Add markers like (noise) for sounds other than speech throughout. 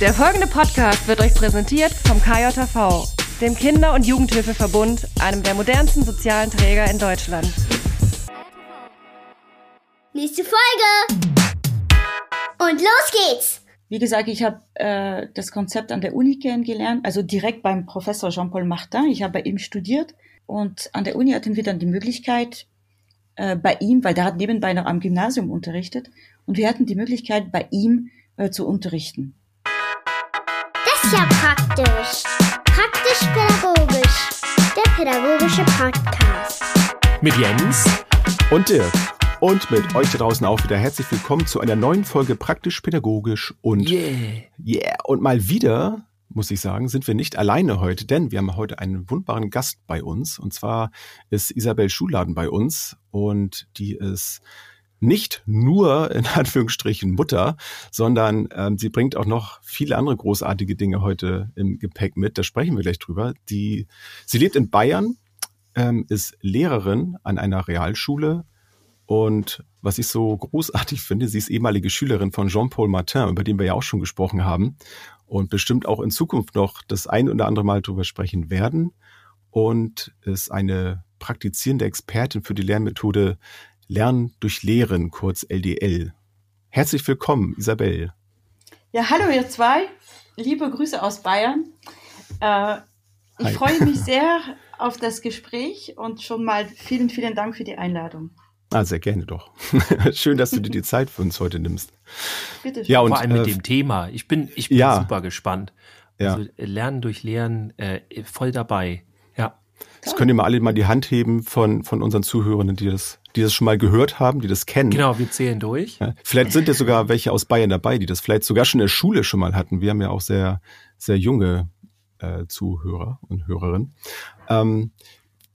Der folgende Podcast wird euch präsentiert vom KJV, dem Kinder- und Jugendhilfeverbund, einem der modernsten sozialen Träger in Deutschland. Nächste Folge! Und los geht's! Wie gesagt, ich habe äh, das Konzept an der Uni kennengelernt, also direkt beim Professor Jean-Paul Martin. Ich habe bei ihm studiert und an der Uni hatten wir dann die Möglichkeit, äh, bei ihm, weil der hat nebenbei noch am Gymnasium unterrichtet, und wir hatten die Möglichkeit, bei ihm äh, zu unterrichten. Ist ja praktisch. Praktisch-pädagogisch. Der pädagogische Podcast. Mit Jens und Dirk. Und mit euch da draußen auch wieder herzlich willkommen zu einer neuen Folge Praktisch-Pädagogisch und Yeah. yeah. Und mal wieder, muss ich sagen, sind wir nicht alleine heute, denn wir haben heute einen wunderbaren Gast bei uns. Und zwar ist Isabel Schuhladen bei uns und die ist nicht nur in (laughs) Anführungsstrichen Mutter, sondern ähm, sie bringt auch noch viele andere großartige Dinge heute im Gepäck mit. Da sprechen wir gleich drüber. Die, sie lebt in Bayern, ähm, ist Lehrerin an einer Realschule und was ich so großartig finde, sie ist ehemalige Schülerin von Jean-Paul Martin, über den wir ja auch schon gesprochen haben und bestimmt auch in Zukunft noch das ein oder andere Mal drüber sprechen werden und ist eine praktizierende Expertin für die Lernmethode Lernen durch Lehren, kurz LDL. Herzlich willkommen, Isabel. Ja, hallo ihr zwei. Liebe Grüße aus Bayern. Äh, ich Hi. freue mich (laughs) sehr auf das Gespräch und schon mal vielen, vielen Dank für die Einladung. Ah, sehr gerne doch. (laughs) Schön, dass du dir die Zeit für uns heute nimmst. Bitte schön. Ja, und Vor allem mit äh, dem Thema. Ich bin, ich bin ja. super gespannt. Ja. Also äh, Lernen durch Lehren, äh, voll dabei. Ja. Das können ihr mal alle mal die Hand heben von, von unseren Zuhörenden, die das, die das schon mal gehört haben, die das kennen. Genau, wir zählen durch. Ja, vielleicht sind ja sogar welche aus Bayern dabei, die das vielleicht sogar schon in der Schule schon mal hatten. Wir haben ja auch sehr, sehr junge äh, Zuhörer und Hörerinnen. Ähm,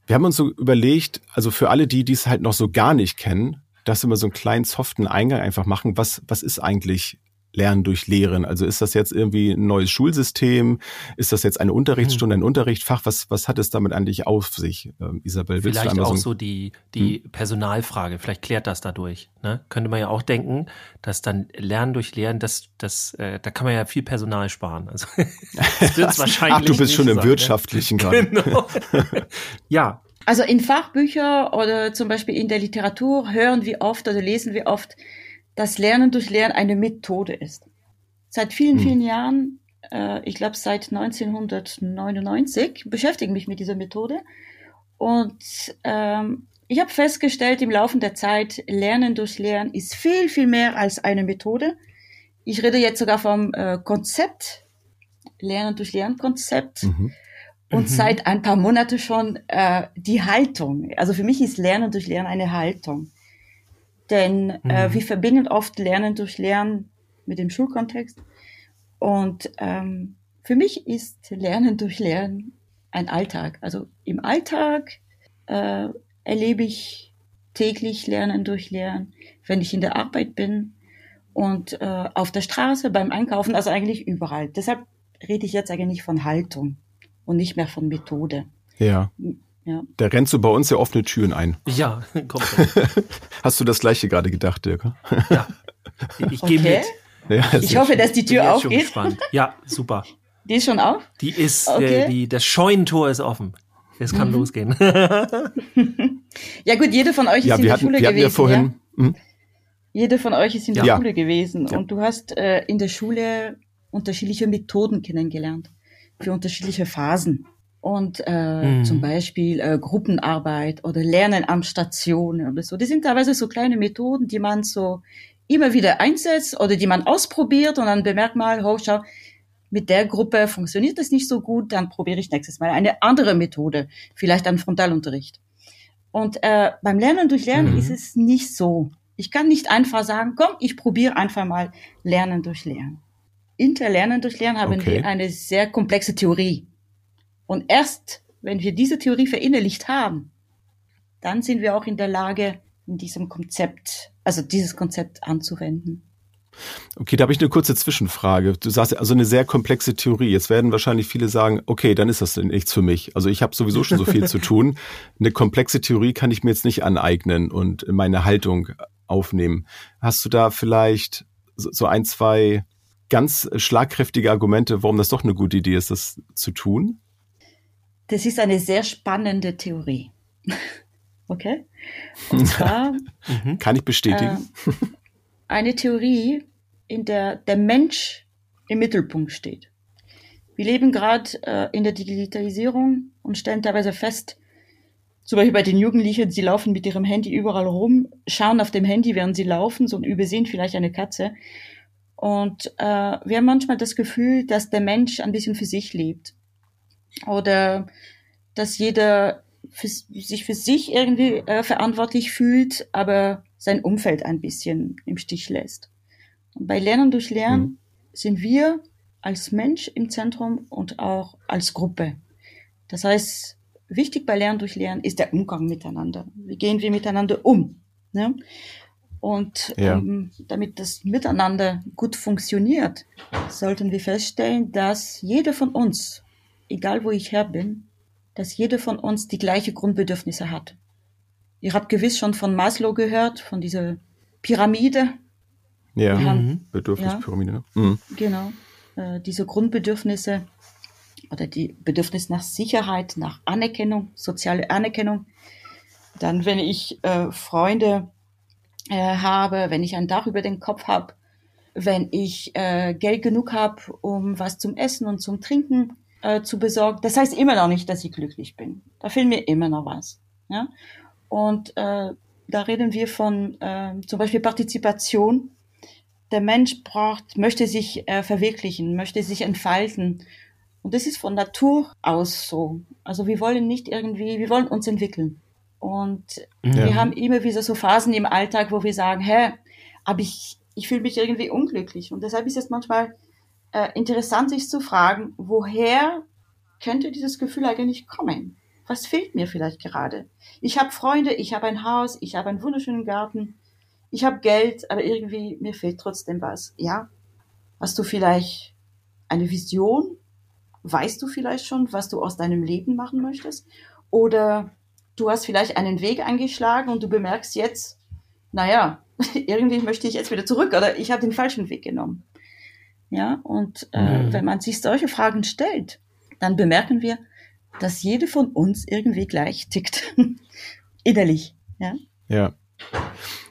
wir haben uns so überlegt, also für alle die, die es halt noch so gar nicht kennen, dass wir mal so einen kleinen soften Eingang einfach machen. Was, was ist eigentlich Lernen durch Lehren? Also ist das jetzt irgendwie ein neues Schulsystem? Ist das jetzt eine Unterrichtsstunde, ein Unterrichtsfach? Was, was hat es damit eigentlich auf sich, ähm, Isabel? Willst Vielleicht du auch so die, die Hm? Personalfrage, vielleicht klärt das dadurch. Ne? Könnte man ja auch denken, dass dann Lernen durch Lehren, das, das, äh, da kann man ja viel Personal sparen. Also (laughs) das (laughs) wird's wahrscheinlich Ach, du bist schon im sein, ne? Wirtschaftlichen gerade. (laughs) Genau. ja, Also in Fachbüchern oder zum Beispiel in der Literatur hören wir oft oder lesen wir oft, dass Lernen durch Lernen eine Methode ist. Seit vielen, Hm. vielen Jahren, äh, ich glaube seit 1999, beschäftige ich mich mit dieser Methode. Und ähm, ich habe festgestellt im Laufe der Zeit, Lernen durch Lernen ist viel, viel mehr als eine Methode. Ich rede jetzt sogar vom äh, Konzept, Lernen durch Lernen Konzept Mhm. und Mhm. seit ein paar Monaten schon äh, die Haltung. Also für mich ist Lernen durch Lernen eine Haltung. Denn äh, Mhm. wir verbinden oft Lernen durch Lernen mit dem Schulkontext. Und ähm, für mich ist Lernen durch Lernen ein Alltag. Also im Alltag äh, erlebe ich täglich Lernen durch Lernen, wenn ich in der Arbeit bin und äh, auf der Straße, beim Einkaufen, also eigentlich überall. Deshalb rede ich jetzt eigentlich von Haltung und nicht mehr von Methode. Ja. Ja. Da rennst du bei uns ja offene Türen ein. ja, (laughs) kommt. schon. (laughs) Hast du das gleiche gerade gedacht, Dirk? Ja. Ich gehe Okay. mit. Ja, Ich hoffe, dass die Tür aufgeht. gespannt. Ja, super. Die ist schon auf? Die ist, Okay. äh, die, das Scheunentor ist offen. Es kann Mhm. losgehen. (laughs) Ja gut, jede von euch ist ja in der hatten, Schule wir hatten gewesen. ja vorhin. ja? Hm? Jede von euch ist in der. Schule gewesen Ja. und du hast äh, in der Schule unterschiedliche Methoden kennengelernt für unterschiedliche Phasen. Und äh, Mhm. zum Beispiel äh, Gruppenarbeit oder Lernen am Station oder so. Die sind teilweise so kleine Methoden, die man so immer wieder einsetzt oder die man ausprobiert und dann bemerkt mal, oh, schau, mit der Gruppe funktioniert das nicht so gut, dann probiere ich nächstes Mal eine andere Methode, vielleicht einen Frontalunterricht. Und äh, beim Lernen durch Lernen Mhm. ist es nicht so. Ich kann nicht einfach sagen, komm, ich probiere einfach mal Lernen durch Lernen. Inter Lernen durch Lernen haben Okay. wir eine sehr komplexe Theorie. Und erst, wenn wir diese Theorie verinnerlicht haben, dann sind wir auch in der Lage, in diesem Konzept, also dieses Konzept anzuwenden. Okay, da habe ich eine kurze Zwischenfrage. Du sagst also eine sehr komplexe Theorie. Jetzt werden wahrscheinlich viele sagen, okay, dann ist das nichts für mich. Also ich habe sowieso schon so viel zu (laughs) tun. Eine komplexe Theorie kann ich mir jetzt nicht aneignen und in meine Haltung aufnehmen. Hast du da vielleicht so so ein, zwei ganz schlagkräftige Argumente, warum das doch eine gute Idee ist, das zu tun? Das ist eine sehr spannende Theorie. (laughs) okay? Und zwar (laughs) mhm. kann ich bestätigen. Äh, eine Theorie, in der der Mensch im Mittelpunkt steht. Wir leben gerade äh, in der Digitalisierung und stellen teilweise fest, zum Beispiel bei den Jugendlichen, sie laufen mit ihrem Handy überall rum, schauen auf dem Handy, während sie laufen, so und übersehen vielleicht eine Katze. Und äh, wir haben manchmal das Gefühl, dass der Mensch ein bisschen für sich lebt. Oder dass jeder für, sich für sich irgendwie äh, verantwortlich fühlt, aber sein Umfeld ein bisschen im Stich lässt. Und bei Lernen durch Lernen mhm. sind wir als Mensch im Zentrum und auch als Gruppe. Das heißt, wichtig bei Lernen durch Lernen ist der Umgang miteinander. Wie gehen wir miteinander um? Ne? Und ja. um, damit das Miteinander gut funktioniert, sollten wir feststellen, dass jeder von uns, egal wo ich her bin, dass jeder von uns die gleiche Grundbedürfnisse hat. Ihr habt gewiss schon von Maslow gehört, von dieser Pyramide. Ja, mhm. Bedürfnispyramide. Ja, ne? mhm. Genau. Äh, diese Grundbedürfnisse oder die Bedürfnis nach Sicherheit, nach Anerkennung, soziale Anerkennung. Dann, wenn ich äh, Freunde äh, habe, wenn ich ein Dach über den Kopf habe, wenn ich äh, Geld genug habe, um was zum Essen und zum Trinken äh, zu besorgen. Das heißt immer noch nicht, dass ich glücklich bin. Da fehlt mir immer noch was. Ja? Und äh, da reden wir von äh, zum Beispiel Partizipation. Der Mensch braucht, möchte sich äh, verwirklichen, möchte sich entfalten und das ist von Natur aus so. Also wir wollen nicht irgendwie, wir wollen uns entwickeln. Und ja. wir haben immer wieder so Phasen im Alltag, wo wir sagen, hä, aber ich, ich fühle mich irgendwie unglücklich. Und deshalb ist es manchmal äh, interessant, sich zu fragen, woher könnte dieses Gefühl eigentlich kommen? Was fehlt mir vielleicht gerade? Ich habe Freunde, ich habe ein Haus, ich habe einen wunderschönen Garten, ich habe Geld, aber irgendwie mir fehlt trotzdem was. Ja, hast du vielleicht eine Vision weißt du vielleicht schon, was du aus deinem Leben machen möchtest? Oder du hast vielleicht einen Weg eingeschlagen und du bemerkst jetzt, naja, (laughs) irgendwie möchte ich jetzt wieder zurück oder ich habe den falschen Weg genommen. Ja, und äh, mhm. wenn man sich solche Fragen stellt, dann bemerken wir, dass jede von uns irgendwie gleich tickt. (laughs) Innerlich. Ja. Ja.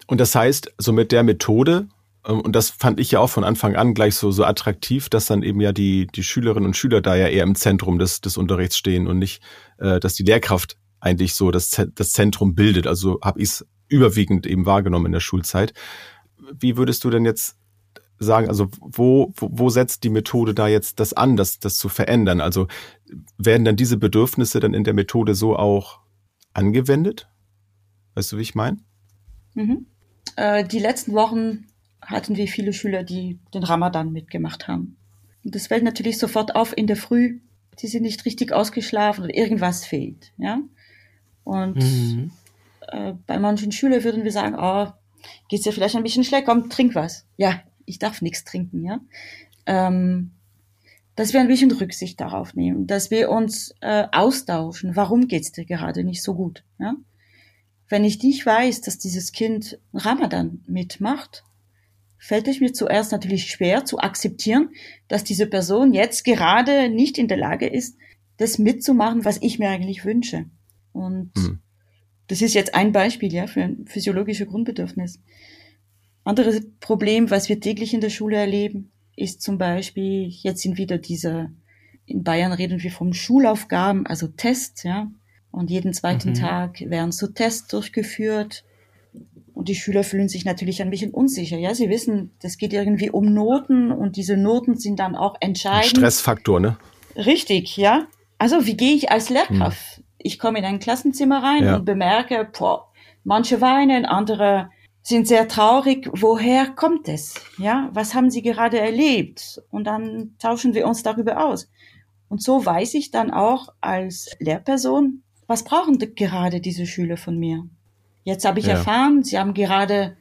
Und das heißt, so mit der Methode, ähm, und das fand ich ja auch von Anfang an gleich so, so attraktiv, dass dann eben ja die, die Schülerinnen und Schüler da ja eher im Zentrum des, des Unterrichts stehen und nicht, äh, dass die Lehrkraft eigentlich so das, das Zentrum bildet. Also habe ich es überwiegend eben wahrgenommen in der Schulzeit. Wie würdest du denn jetzt sagen, also wo, wo, wo setzt die Methode da jetzt das an, das, das zu verändern? Also werden dann diese Bedürfnisse dann in der Methode so auch angewendet? Weißt du, wie ich meine? Mhm. Äh, die letzten Wochen hatten wir viele Schüler, die den Ramadan mitgemacht haben. Und das fällt natürlich sofort auf in der Früh. Sie sind nicht richtig ausgeschlafen oder irgendwas fehlt, ja. Und mhm. äh, bei manchen Schülern würden wir sagen, oh, geht's dir vielleicht ein bisschen schlecht, komm, trink was. Ja, ich darf nichts trinken, ja. Ähm, dass wir ein bisschen Rücksicht darauf nehmen, dass wir uns äh, austauschen. Warum geht's dir gerade nicht so gut, ja? Wenn ich nicht weiß, dass dieses Kind Ramadan mitmacht, fällt es mir zuerst natürlich schwer zu akzeptieren, dass diese Person jetzt gerade nicht in der Lage ist, das mitzumachen, was ich mir eigentlich wünsche. Und mhm. das ist jetzt ein Beispiel, ja, für ein physiologisches Grundbedürfnis. Anderes Problem, was wir täglich in der Schule erleben, ist zum Beispiel, jetzt sind wieder diese, in Bayern reden wir vom Schulaufgaben, also Tests, ja. Und jeden zweiten mhm. Tag werden so Tests durchgeführt und die Schüler fühlen sich natürlich ein bisschen unsicher. Ja, sie wissen, das geht irgendwie um Noten und diese Noten sind dann auch entscheidend. Stressfaktor, ne? Richtig, ja. Also wie gehe ich als Lehrkraft? Hm. Ich komme in ein Klassenzimmer rein ja. und bemerke, boah, manche weinen, andere sind sehr traurig. Woher kommt es? Ja, was haben sie gerade erlebt? Und dann tauschen wir uns darüber aus. Und so weiß ich dann auch als Lehrperson, was brauchen gerade diese Schüler von mir? Jetzt habe ich ja. erfahren, sie haben gerade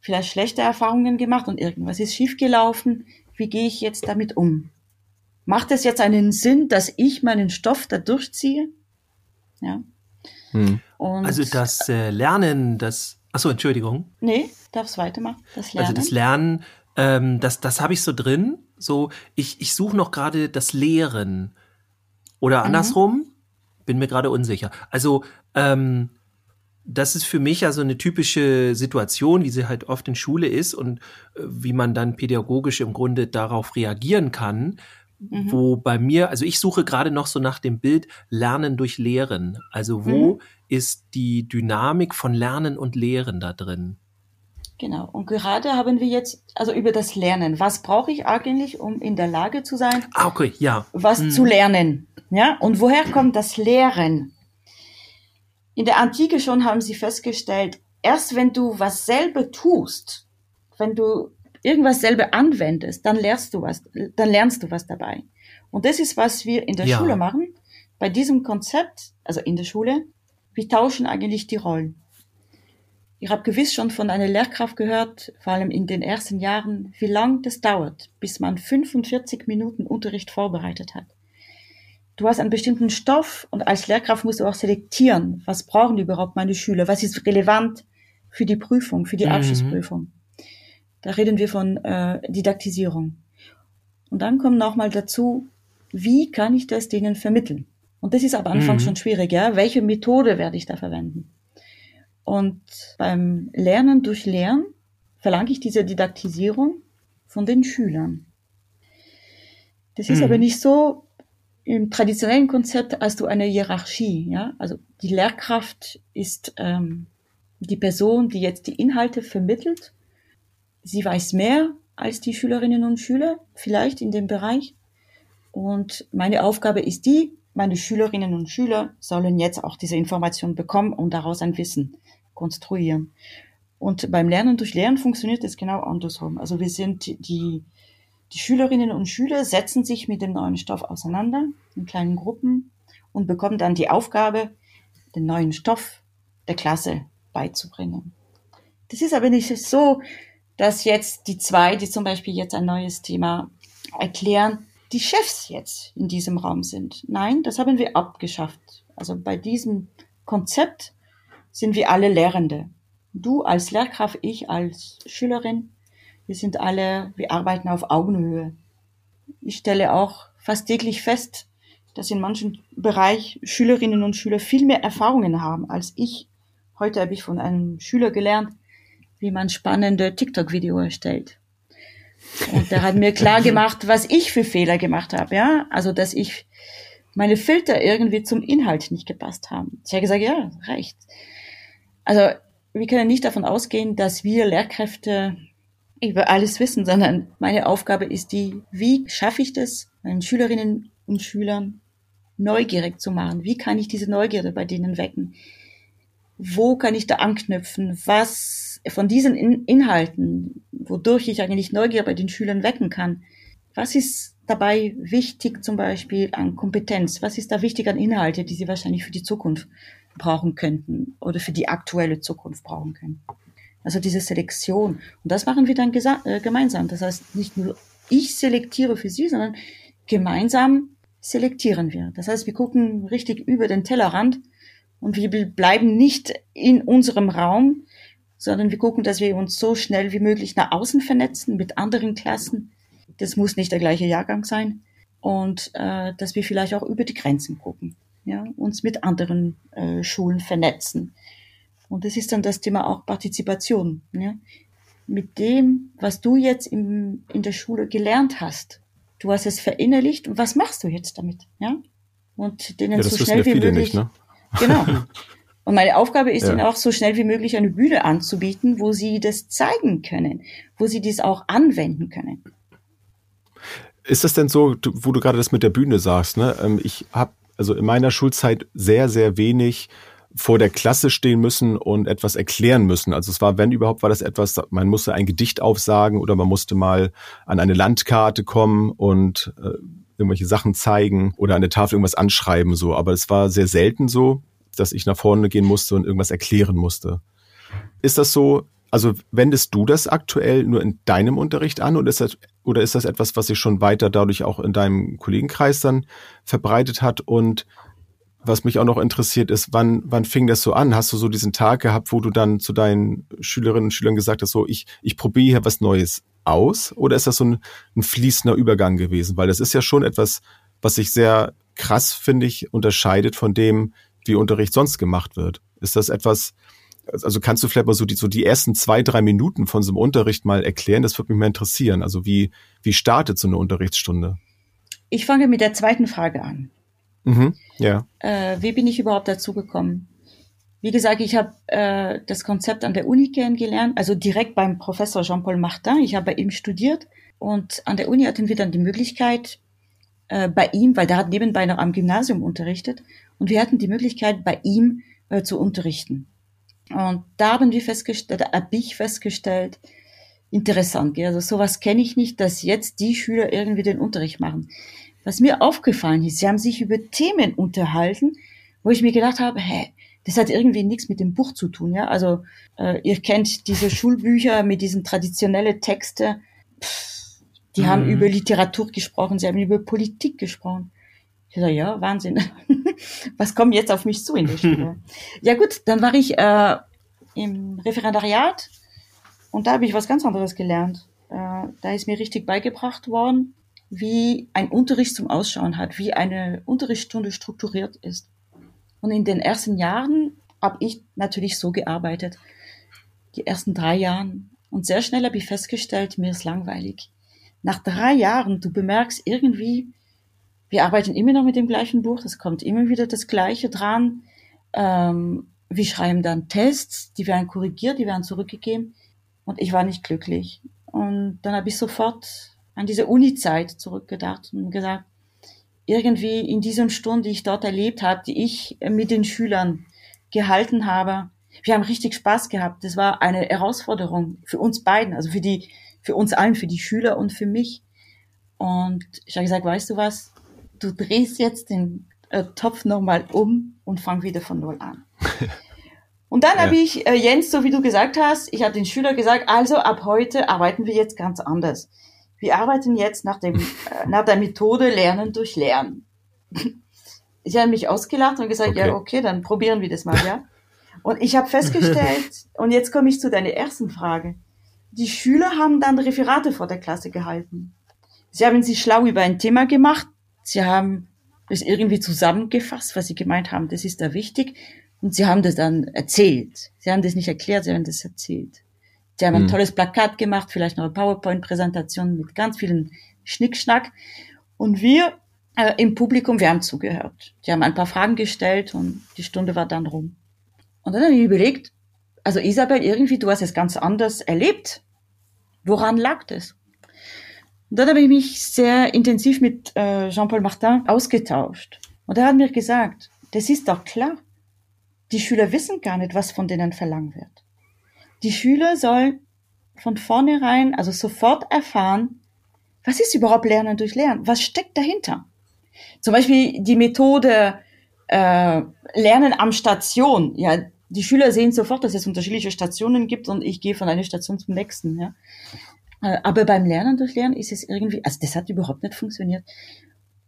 vielleicht schlechte Erfahrungen gemacht und irgendwas ist schiefgelaufen. Wie gehe ich jetzt damit um? Macht es jetzt einen Sinn, dass ich meinen Stoff da durchziehe? Ja. Hm. also das äh, Lernen, das. Achso, Entschuldigung. Nee, darf's weitermachen. Das Lernen. Also das Lernen ähm, das, das habe ich so drin. So, ich, ich suche noch gerade das Lehren. Oder Mhm. andersrum, bin mir gerade unsicher. Also, ähm, das ist für mich ja so eine typische Situation, wie sie halt oft in Schule ist und äh, wie man dann pädagogisch im Grunde darauf reagieren kann. Mhm. Wo bei mir, also ich suche gerade noch so nach dem Bild Lernen durch Lehren. Also wo Mhm. Ist die Dynamik von Lernen und Lehren da drin? Genau. Und gerade haben wir jetzt, also über das Lernen. Was brauche ich eigentlich, um in der Lage zu sein, Ah, okay, ja. was Mhm. zu lernen? Ja? Und woher kommt das Lehren? In der Antike schon haben sie festgestellt, erst wenn du was selber tust, wenn du irgendwas selber anwendest, dann lernst du was, dann lernst du was dabei. Und das ist, was wir in der Ja. Schule machen. Bei diesem Konzept, also in der Schule, wir tauschen eigentlich die Rollen. Ihr habt gewiss schon von einer Lehrkraft gehört, vor allem in den ersten Jahren, wie lang das dauert, bis man 45 Minuten Unterricht vorbereitet hat. Du hast einen bestimmten Stoff und als Lehrkraft musst du auch selektieren, was brauchen überhaupt meine Schüler, was ist relevant für die Prüfung, für die Mhm. Abschlussprüfung. Da reden wir von äh, Didaktisierung. Und dann kommt nochmal dazu, wie kann ich das denen vermitteln? Und das ist am Anfang Mhm. schon schwierig, ja. Welche Methode werde ich da verwenden? Und beim Lernen durch Lernen verlange ich diese Didaktisierung von den Schülern. Das ist Mhm. aber nicht so im traditionellen Konzept als du eine Hierarchie, ja. Also die Lehrkraft ist ähm, die Person, die jetzt die Inhalte vermittelt. Sie weiß mehr als die Schülerinnen und Schüler, vielleicht in dem Bereich. Und meine Aufgabe ist die, meine Schülerinnen und Schüler sollen jetzt auch diese Information bekommen und daraus ein Wissen konstruieren. Und beim Lernen durch Lernen funktioniert es genau andersrum. Also wir sind die, die Schülerinnen und Schüler setzen sich mit dem neuen Stoff auseinander in kleinen Gruppen und bekommen dann die Aufgabe, den neuen Stoff der Klasse beizubringen. Das ist aber nicht so, dass jetzt die zwei, die zum Beispiel jetzt ein neues Thema erklären, die Chefs jetzt in diesem Raum sind. Nein, das haben wir abgeschafft. Also bei diesem Konzept sind wir alle Lehrende. Du als Lehrkraft, ich als Schülerin, wir sind alle, wir arbeiten auf Augenhöhe. Ich stelle auch fast täglich fest, dass in manchen Bereich Schülerinnen und Schüler viel mehr Erfahrungen haben als ich. Heute habe ich von einem Schüler gelernt, wie man spannende TikTok-Video erstellt. Und der hat mir klar gemacht, was ich für Fehler gemacht habe, ja. Also, dass ich meine Filter irgendwie zum Inhalt nicht gepasst haben. Ich habe gesagt, ja, reicht. Also, wir können nicht davon ausgehen, dass wir Lehrkräfte über alles wissen, sondern meine Aufgabe ist die, wie schaffe ich das, meinen Schülerinnen und Schülern neugierig zu machen? Wie kann ich diese Neugierde bei denen wecken? Wo kann ich da anknüpfen? Was von diesen In Inhalten, wodurch ich eigentlich Neugier bei den Schülern wecken kann, was ist dabei wichtig zum Beispiel an Kompetenz? Was ist da wichtig an Inhalte, die sie wahrscheinlich für die Zukunft brauchen könnten oder für die aktuelle Zukunft brauchen können? Also diese Selektion. Und das machen wir dann äh, gemeinsam. Das heißt, nicht nur ich selektiere für sie, sondern gemeinsam selektieren wir. Das heißt, wir gucken richtig über den Tellerrand und wir bleiben nicht in unserem Raum, sondern wir gucken, dass wir uns so schnell wie möglich nach außen vernetzen mit anderen Klassen. Das muss nicht der gleiche Jahrgang sein. Und äh, dass wir vielleicht auch über die Grenzen gucken, ja, uns mit anderen äh, Schulen vernetzen. Und das ist dann das Thema auch Partizipation. Ja? Mit dem, was du jetzt im, in der Schule gelernt hast, du hast es verinnerlicht und was machst du jetzt damit? Ja? Und denen ja, so schnell wie möglich. nicht, ne? Genau. (laughs) Und meine Aufgabe ist Ja. ihnen auch so schnell wie möglich eine Bühne anzubieten, wo sie das zeigen können, wo sie dies auch anwenden können. Ist das denn so, wo du gerade das mit der Bühne sagst, ne? Ähm, Ich habe also in meiner Schulzeit sehr, sehr wenig vor der Klasse stehen müssen und etwas erklären müssen. Also es war, wenn überhaupt, war das etwas, man musste ein Gedicht aufsagen oder man musste mal an eine Landkarte kommen und äh, irgendwelche Sachen zeigen oder an der Tafel irgendwas anschreiben so. Aber es war sehr selten so, dass ich nach vorne gehen musste und irgendwas erklären musste. Ist das so, also wendest du das aktuell nur in deinem Unterricht an oder ist das, oder ist das etwas, was sich schon weiter dadurch auch in deinem Kollegenkreis dann verbreitet hat? Und was mich auch noch interessiert ist, wann, wann fing das so an? Hast du so diesen Tag gehabt, wo du dann zu deinen Schülerinnen und Schülern gesagt hast, so ich, ich probiere hier was Neues aus oder ist das so ein, ein fließender Übergang gewesen? Weil das ist ja schon etwas, was sich sehr krass, finde ich, unterscheidet von dem, wie Unterricht sonst gemacht wird. Ist das etwas, also kannst du vielleicht mal so die, so die ersten zwei, drei Minuten von so einem Unterricht mal erklären? Das würde mich mal interessieren. Also wie, wie startet so eine Unterrichtsstunde? Ich fange mit der zweiten Frage an. Mhm, ja. Äh, wie bin ich überhaupt dazu gekommen? Wie gesagt, ich habe äh, das Konzept an der Uni kennengelernt, also direkt beim Professor Jean-Paul Martin. Ich habe bei ihm studiert und an der Uni hatten wir dann die Möglichkeit, äh, bei ihm, weil der hat nebenbei noch am Gymnasium unterrichtet, und wir hatten die Möglichkeit, bei ihm äh, zu unterrichten. Und da haben wir festgestellt, da habe ich festgestellt, interessant, also sowas kenne ich nicht, dass jetzt die Schüler irgendwie den Unterricht machen. Was mir aufgefallen ist, sie haben sich über Themen unterhalten, wo ich mir gedacht habe, hä, das hat irgendwie nichts mit dem Buch zu tun, ja. Also äh, ihr kennt diese Schulbücher mit diesen traditionellen Texte. Pff, die mhm. haben über Literatur gesprochen, sie haben über Politik gesprochen. Ich sage, ja, Wahnsinn. (laughs) Was kommt jetzt auf mich zu in der Schule? (laughs) ja gut, dann war ich äh, im Referendariat und da habe ich was ganz anderes gelernt. Äh, da ist mir richtig beigebracht worden, wie ein Unterricht zum Ausschauen hat, wie eine Unterrichtsstunde strukturiert ist. Und in den ersten Jahren habe ich natürlich so gearbeitet. Die ersten drei Jahren. Und sehr schnell habe ich festgestellt, mir ist langweilig. Nach drei Jahren, du bemerkst irgendwie, wir arbeiten immer noch mit dem gleichen Buch, es kommt immer wieder das Gleiche dran. Ähm, wir schreiben dann Tests, die werden korrigiert, die werden zurückgegeben. Und ich war nicht glücklich. Und dann habe ich sofort an diese Uni-Zeit zurückgedacht und gesagt, irgendwie in diesen Stunden, die ich dort erlebt habe, die ich mit den Schülern gehalten habe, wir haben richtig Spaß gehabt. Das war eine Herausforderung für uns beiden, also für die, für uns allen, für die Schüler und für mich. Und ich habe gesagt, weißt du was? Du drehst jetzt den äh, Topf nochmal um und fang wieder von Null an. (laughs) Und dann ja. habe ich, äh, Jens, so wie du gesagt hast, ich habe den Schüler gesagt, also ab heute arbeiten wir jetzt ganz anders. Wir arbeiten jetzt nach, dem, (laughs) äh, nach der Methode Lernen durch Lernen. (laughs) Ich habe mich ausgelacht und gesagt, okay. ja, okay, dann probieren wir das mal, ja. Und ich habe festgestellt, und jetzt komme ich zu deiner ersten Frage. Die Schüler haben dann Referate vor der Klasse gehalten. Sie haben sich schlau über ein Thema gemacht. Sie haben das irgendwie zusammengefasst, was sie gemeint haben, das ist da wichtig. Und sie haben das dann erzählt. Sie haben das nicht erklärt, sie haben das erzählt. Sie haben ein mhm. tolles Plakat gemacht, vielleicht noch eine PowerPoint-Präsentation mit ganz vielen Schnickschnack. Und wir äh, im Publikum, wir haben zugehört. Die haben ein paar Fragen gestellt und die Stunde war dann rum. Und dann habe ich überlegt, also Isabel, irgendwie, du hast es ganz anders erlebt. Woran lag das? Und dann habe ich mich sehr intensiv mit äh, Jean-Paul Martin ausgetauscht. Und er hat mir gesagt, das ist doch klar. Die Schüler wissen gar nicht, was von denen verlangt wird. Die Schüler sollen von vornherein, also sofort erfahren, was ist überhaupt Lernen durch Lernen? Was steckt dahinter? Zum Beispiel die Methode äh, Lernen am Station. Ja, die Schüler sehen sofort, dass es unterschiedliche Stationen gibt und ich gehe von einer Station zum nächsten. Ja. Äh, aber beim Lernen durch Lernen ist es irgendwie, also das hat überhaupt nicht funktioniert.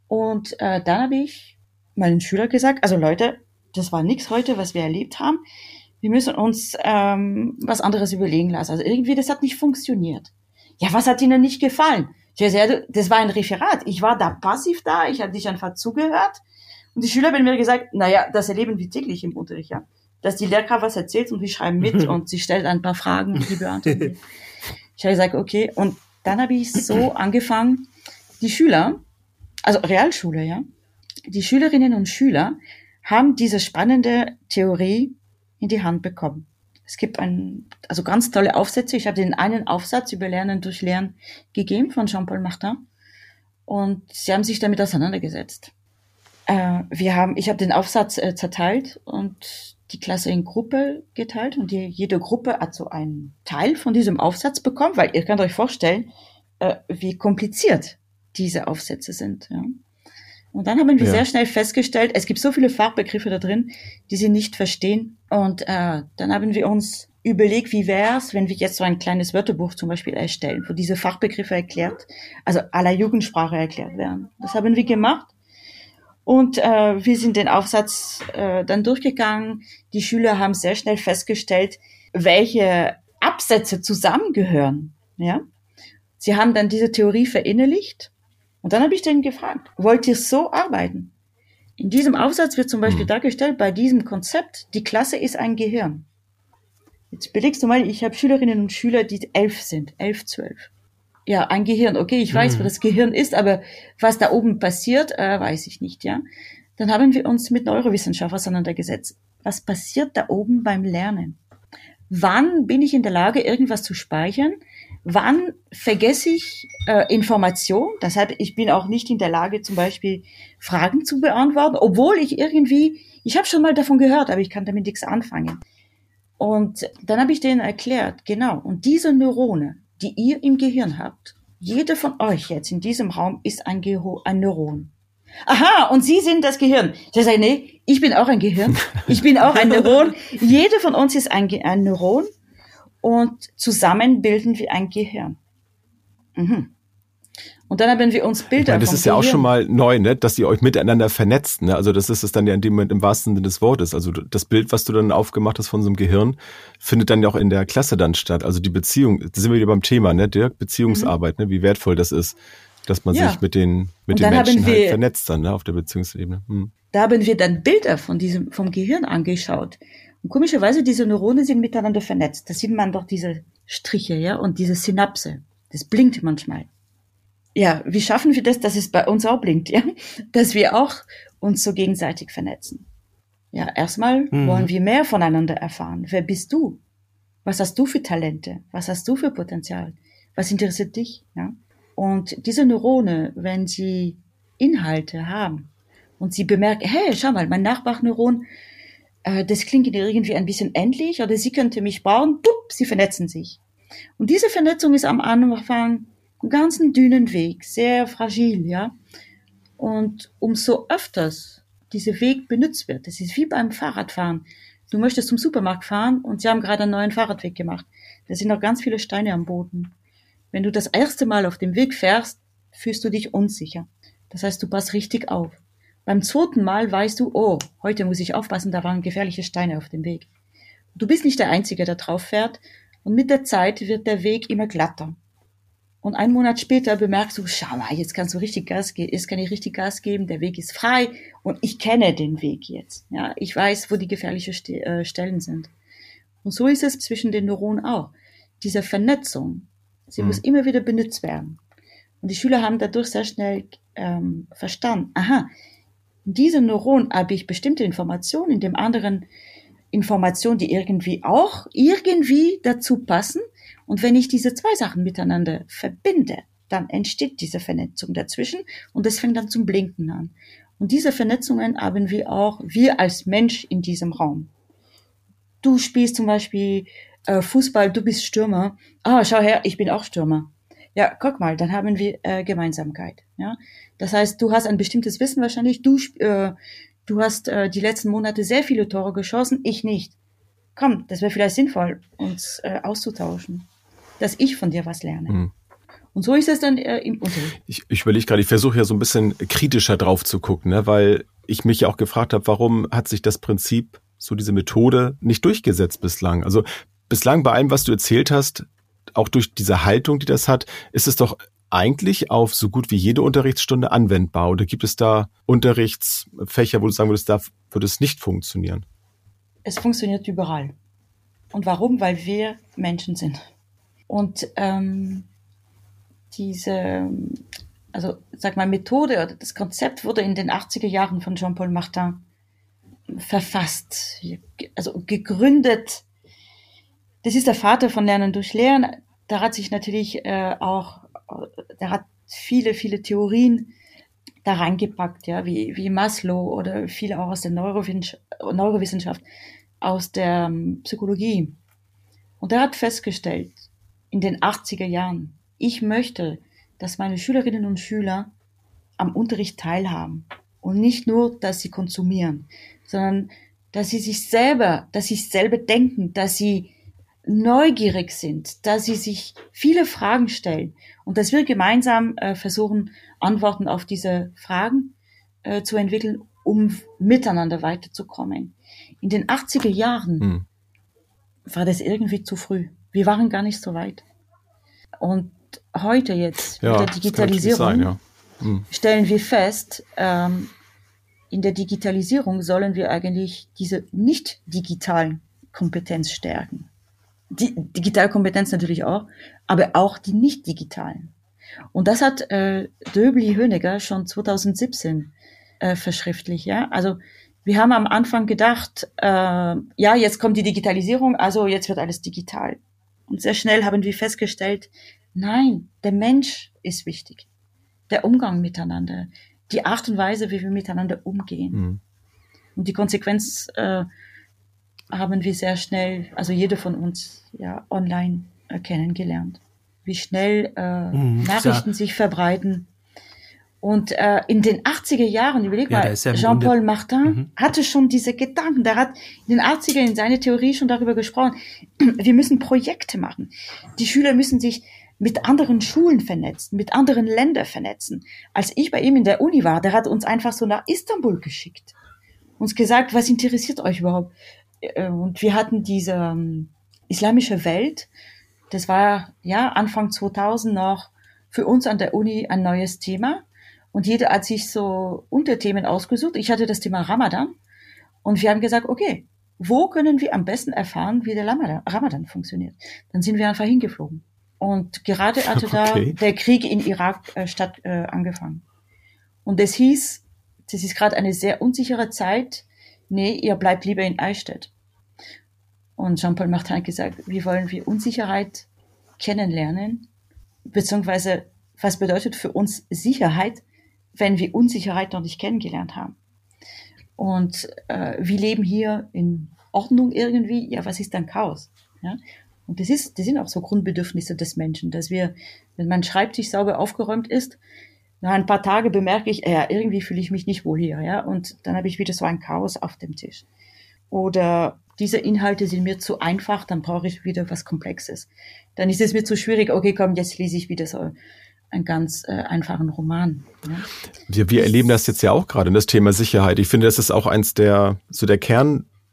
Und äh, dann habe ich meinen Schüler gesagt, also Leute, das war nichts heute, was wir erlebt haben wir müssen uns ähm, was anderes überlegen lassen. Also irgendwie, das hat nicht funktioniert. Ja, was hat Ihnen nicht gefallen? Ich sage, das war ein Referat. Ich war da passiv da, ich habe dich einfach zugehört. Und die Schüler haben mir gesagt, naja, das erleben wir täglich im Unterricht, ja. Dass die Lehrkraft was erzählt und wir schreiben mit (laughs) und sie stellt ein paar Fragen und die beantworten. (laughs) ich habe gesagt, okay. Und dann habe ich so angefangen, die Schüler, also Realschule, ja, die Schülerinnen und Schüler haben diese spannende Theorie in die Hand bekommen. Es gibt ein, also ganz tolle Aufsätze. Ich habe den einen Aufsatz über Lernen durch Lernen gegeben von Jean-Paul Martin und sie haben sich damit auseinandergesetzt. Äh, wir haben, ich habe den Aufsatz äh, zerteilt und die Klasse in Gruppe geteilt und die, jede Gruppe hat so einen Teil von diesem Aufsatz bekommen, weil ihr könnt euch vorstellen, äh, wie kompliziert diese Aufsätze sind. Ja. Und dann haben wir ja. sehr schnell festgestellt, es gibt so viele Fachbegriffe da drin, die sie nicht verstehen. Und äh, dann haben wir uns überlegt, wie wär's, wenn wir jetzt so ein kleines Wörterbuch zum Beispiel erstellen, wo diese Fachbegriffe erklärt, also aller Jugendsprache erklärt werden. Das haben wir gemacht. Und äh, wir sind den Aufsatz äh, dann durchgegangen. Die Schüler haben sehr schnell festgestellt, welche Absätze zusammengehören. Ja. Sie haben dann diese Theorie verinnerlicht und dann habe ich den gefragt, wollt ihr so arbeiten? In diesem Aufsatz wird zum Beispiel Mhm. dargestellt, bei diesem Konzept, die Klasse ist ein Gehirn. Jetzt belegst du mal, ich habe Schülerinnen und Schüler, die elf sind, elf, zwölf. Ja, ein Gehirn, okay, ich weiß, Mhm. wo das Gehirn ist, aber was da oben passiert, äh, weiß ich nicht, ja. Dann haben wir uns mit Neurowissenschaft auseinandergesetzt. Was passiert da oben beim Lernen? Wann bin ich in der Lage, irgendwas zu speichern? Wann vergesse ich äh, Information? Deshalb, ich bin auch nicht in der Lage, zum Beispiel Fragen zu beantworten, obwohl ich irgendwie, ich habe schon mal davon gehört, aber ich kann damit nichts anfangen. Und dann habe ich denen erklärt, genau, und diese Neurone, die ihr im Gehirn habt, jeder von euch jetzt in diesem Raum ist ein, Geho ein Neuron. Aha, und Sie sind das Gehirn. Ich sage, nee, ich bin auch ein Gehirn. Ich bin auch ein Neuron. (laughs) Jeder von uns ist ein, Ge- ein Neuron und zusammen bilden wir ein Gehirn. Mhm. Und dann haben wir uns Ich Bilder meine, das ist ja auch schon mal neu, ne? dass ihr euch miteinander vernetzt. Ne? Also das ist es dann ja in dem Moment im wahrsten Sinne des Wortes. Also das Bild, was du dann aufgemacht hast von so einem Gehirn, findet dann ja auch in der Klasse dann statt. Also die Beziehung, da sind wir wieder beim Thema, ne, Dirk? Beziehungsarbeit, ne? wie wertvoll das ist, dass man Mhm. Ja. sich mit den, mit den Menschen halt wir- vernetzt dann, ne? auf der Beziehungsebene. Hm. da haben wir dann Bilder von diesem, vom Gehirn angeschaut. Und komischerweise, diese Neurone sind miteinander vernetzt. Da sieht man doch diese Striche, ja, und diese Synapse. Das blinkt manchmal. Ja, wie schaffen wir das, dass es bei uns auch blinkt, ja? Dass wir auch uns so gegenseitig vernetzen. Ja, erstmal Mhm. wollen wir mehr voneinander erfahren. Wer bist du? Was hast du für Talente? Was hast du für Potenzial? Was interessiert dich? Ja? Und diese Neurone, wenn sie Inhalte haben und sie bemerken, hey, schau mal, mein Nachbarneuron, äh, das klingt irgendwie ein bisschen ähnlich oder sie könnte mich brauchen, pup, sie vernetzen sich. Und diese Vernetzung ist am Anfang ganzen dünnen Weg, sehr fragil, ja. Und umso öfters dieser Weg benutzt wird, das ist wie beim Fahrradfahren. Du möchtest zum Supermarkt fahren und sie haben gerade einen neuen Fahrradweg gemacht. Da sind noch ganz viele Steine am Boden. Wenn du das erste Mal auf dem Weg fährst, fühlst du dich unsicher. Das heißt, du passt richtig auf. Beim zweiten Mal weißt du, oh, heute muss ich aufpassen, da waren gefährliche Steine auf dem Weg. Du bist nicht der Einzige, der drauf fährt, und mit der Zeit wird der Weg immer glatter. Und einen Monat später bemerkst du, schau mal, jetzt kannst du richtig Gas geben, jetzt kann ich richtig Gas geben, der Weg ist frei und ich kenne den Weg jetzt. Ja, ich weiß, wo die gefährlichen Ste äh, Stellen sind. Und so ist es zwischen den Neuronen auch. Diese Vernetzung, sie Mhm. muss immer wieder benutzt werden. Und die Schüler haben dadurch sehr schnell ähm, verstanden, aha, in diesem Neuron habe ich bestimmte Informationen, in dem anderen Informationen, die irgendwie auch irgendwie dazu passen. Und wenn ich diese zwei Sachen miteinander verbinde, dann entsteht diese Vernetzung dazwischen und es fängt dann zum Blinken an. Und diese Vernetzungen haben wir auch, wir als Mensch in diesem Raum. Du spielst zum Beispiel äh, Fußball, du bist Stürmer. Ah, schau her, ich bin auch Stürmer. Ja, guck mal, dann haben wir äh, Gemeinsamkeit. Ja, das heißt, du hast ein bestimmtes Wissen wahrscheinlich. Du, äh, du hast äh, die letzten Monate sehr viele Tore geschossen, ich nicht. Komm, das wäre vielleicht sinnvoll, uns äh, auszutauschen, dass ich von dir was lerne. Mhm. Und so ist es dann äh, im Unterricht. Ich, ich überlege gerade, ich versuche ja so ein bisschen kritischer drauf zu gucken, ne? weil ich mich ja auch gefragt habe, warum hat sich das Prinzip, so diese Methode, nicht durchgesetzt bislang? Also bislang bei allem, was du erzählt hast, auch durch diese Haltung, die das hat, ist es doch eigentlich auf so gut wie jede Unterrichtsstunde anwendbar. Oder gibt es da Unterrichtsfächer, wo du sagen würdest, da würde es nicht funktionieren? Es funktioniert überall. Und warum? Weil wir Menschen sind. Und ähm, diese, also sag mal, Methode oder das Konzept wurde in den 80er Jahren von Jean-Paul Martin verfasst, also gegründet. Das ist der Vater von Lernen durch Lernen. Da hat sich natürlich äh, auch, der hat viele, viele Theorien da reingepackt, ja, wie, wie Maslow oder viele auch aus der Neurowissenschaft, Neurowissenschaft aus der ähm, Psychologie. Und er hat festgestellt, in den 80er Jahren, ich möchte, dass meine Schülerinnen und Schüler am Unterricht teilhaben. Und nicht nur, dass sie konsumieren, sondern dass sie sich selber, dass sie selber denken, dass sie neugierig sind, dass sie sich viele Fragen stellen und dass wir gemeinsam äh, versuchen, Antworten auf diese Fragen äh, zu entwickeln, um miteinander weiterzukommen. In den 80er Jahren Hm. war das irgendwie zu früh. Wir waren gar nicht so weit. Und heute jetzt Ja, mit der Digitalisierung sein, ja. Hm. stellen wir fest, ähm, in der Digitalisierung sollen wir eigentlich diese nicht digitalen Kompetenz stärken. Die digitale Kompetenz natürlich auch, aber auch die nicht digitalen. Und das hat äh, Döbli Höneger schon 2017 äh, verschriftlich. Ja, also wir haben am Anfang gedacht, äh, ja, jetzt kommt die Digitalisierung, also jetzt wird alles digital. Und sehr schnell haben wir festgestellt, nein, der Mensch ist wichtig, der Umgang miteinander, die Art und Weise, wie wir miteinander umgehen. Hm. Und die Konsequenz äh, haben wir sehr schnell, also jeder von uns, ja, online äh, kennengelernt. Wie schnell äh, Mhm, Nachrichten ja. sich verbreiten. Und äh, in den 80er Jahren, überleg Ja, mal, ja Jean-Paul Martin Mhm. hatte schon diese Gedanken. Der hat in den 80er in seiner Theorie schon darüber gesprochen. (clears throat) Wir müssen Projekte machen. Die Schüler müssen sich mit anderen Schulen vernetzen, mit anderen Ländern vernetzen. Als ich bei ihm in der Uni war, der hat uns einfach so nach Istanbul geschickt. Uns gesagt, was interessiert euch überhaupt? Äh, Und wir hatten diese ähm, islamische Welt. Das war ja Anfang 2000 noch für uns an der Uni ein neues Thema. Und jeder hat sich so Unterthemen ausgesucht. Ich hatte das Thema Ramadan. Und wir haben gesagt, okay, wo können wir am besten erfahren, wie der Ramadan, Ramadan funktioniert? Dann sind wir einfach hingeflogen. Und gerade hatte Okay. da der Krieg in Irak äh, statt äh, angefangen. Und es hieß, das ist gerade eine sehr unsichere Zeit. Nee, ihr bleibt lieber in Eichstätt. Und Jean-Paul Martin hat gesagt, wie wollen wir Unsicherheit kennenlernen? Beziehungsweise, was bedeutet für uns Sicherheit, wenn wir Unsicherheit noch nicht kennengelernt haben? Und äh, wir leben hier in Ordnung irgendwie. Ja, was ist dann Chaos? Ja? Und das ist, das sind auch so Grundbedürfnisse des Menschen, dass wir, wenn mein Schreibtisch sauber aufgeräumt ist, nach ein paar Tage bemerke ich, ja, irgendwie fühle ich mich nicht wohl hier, ja, und dann habe ich wieder so ein Chaos auf dem Tisch. Oder diese Inhalte sind mir zu einfach, dann brauche ich wieder was Komplexes. Dann ist es mir zu schwierig, okay, komm, jetzt lese ich wieder so einen ganz äh, einfachen Roman. Ja? Wir, wir erleben das jetzt ja auch gerade, das Thema Sicherheit. Ich finde, das ist auch eins der, so der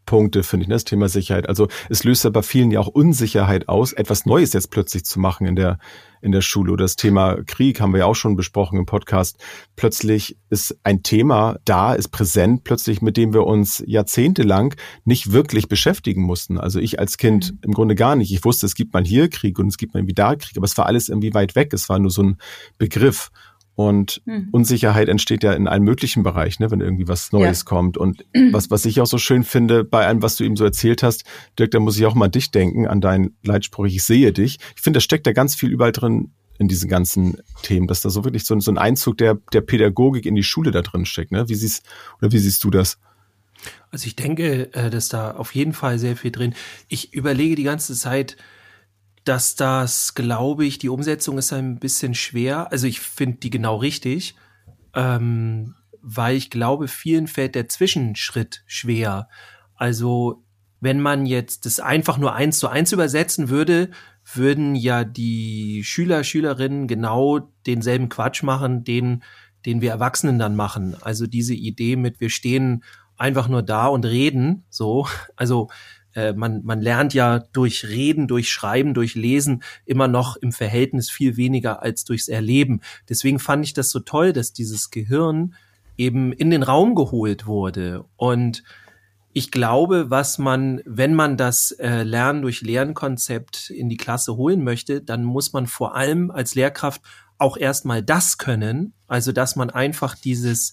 Kernpunkte, finde ich, ne, das Thema Sicherheit. Also es löst ja bei vielen ja auch Unsicherheit aus, etwas Neues jetzt plötzlich zu machen in der, in der Schule. Oder das Thema Krieg haben wir ja auch schon besprochen im Podcast. Plötzlich ist ein Thema da, ist präsent, plötzlich mit dem wir uns jahrzehntelang nicht wirklich beschäftigen mussten. Also ich als Kind im Grunde gar nicht. Ich wusste, es gibt mal hier Krieg und es gibt mal irgendwie da Krieg, aber es war alles irgendwie weit weg. Es war nur so ein Begriff. Und Mhm. Unsicherheit entsteht ja in allen möglichen Bereichen, ne, wenn irgendwie was Neues Ja. kommt. Und was, was ich auch so schön finde bei allem, was du eben so erzählt hast, Dirk, da muss ich auch mal dich denken, an deinen Leitspruch, ich sehe dich. Ich finde, da steckt da ganz viel überall drin in diesen ganzen Themen, dass da so wirklich so, ein- so ein Einzug der, der Pädagogik in die Schule da drin steckt. Ne? Wie siehst, oder wie siehst du das? Also ich denke, äh, dass da auf jeden Fall sehr viel drin. Ich überlege die ganze Zeit, dass das, glaube ich, die Umsetzung ist ein bisschen schwer. Also ich finde die genau richtig, ähm, weil ich glaube, vielen fällt der Zwischenschritt schwer. Also wenn man jetzt das einfach nur eins zu eins übersetzen würde, würden ja die Schüler, Schülerinnen genau denselben Quatsch machen, den, den wir Erwachsenen dann machen. Also diese Idee mit, wir stehen einfach nur da und reden, so. Also äh, man, man lernt ja durch Reden, durch Schreiben, durch Lesen immer noch im Verhältnis viel weniger als durchs Erleben. Deswegen fand ich das so toll, dass dieses Gehirn eben in den Raum geholt wurde. Und ich glaube, was man, wenn man das äh, Lernen durch Lernkonzept in die Klasse holen möchte, dann muss man vor allem als Lehrkraft auch erstmal das können, also dass man einfach dieses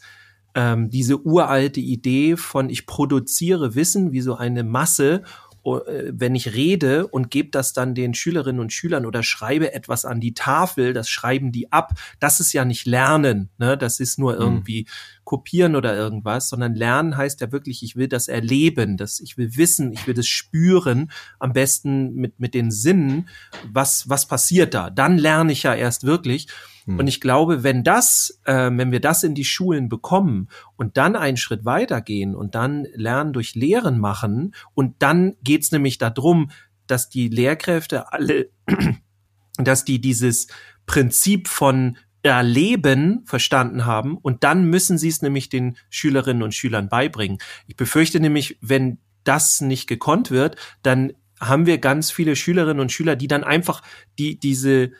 ähm, diese uralte Idee von ich produziere Wissen wie so eine Masse, äh, wenn ich rede und gebe das dann den Schülerinnen und Schülern oder schreibe etwas an die Tafel, das schreiben die ab. Das ist ja nicht Lernen, ne? Das ist nur irgendwie kopieren oder irgendwas, sondern Lernen heißt ja wirklich, ich will das erleben, das, ich will wissen, ich will das spüren, am besten mit, mit den Sinnen, was, was passiert da. Dann lerne ich ja erst wirklich. Und ich glaube, wenn das, äh, wenn wir das in die Schulen bekommen und dann einen Schritt weitergehen und dann Lernen durch Lehren machen und dann geht's nämlich darum, dass die Lehrkräfte alle, (clears throat) dass die dieses Prinzip von Erleben verstanden haben und dann müssen sie es nämlich den Schülerinnen und Schülern beibringen. Ich befürchte nämlich, wenn das nicht gekonnt wird, dann haben wir ganz viele Schülerinnen und Schüler, die dann einfach die diese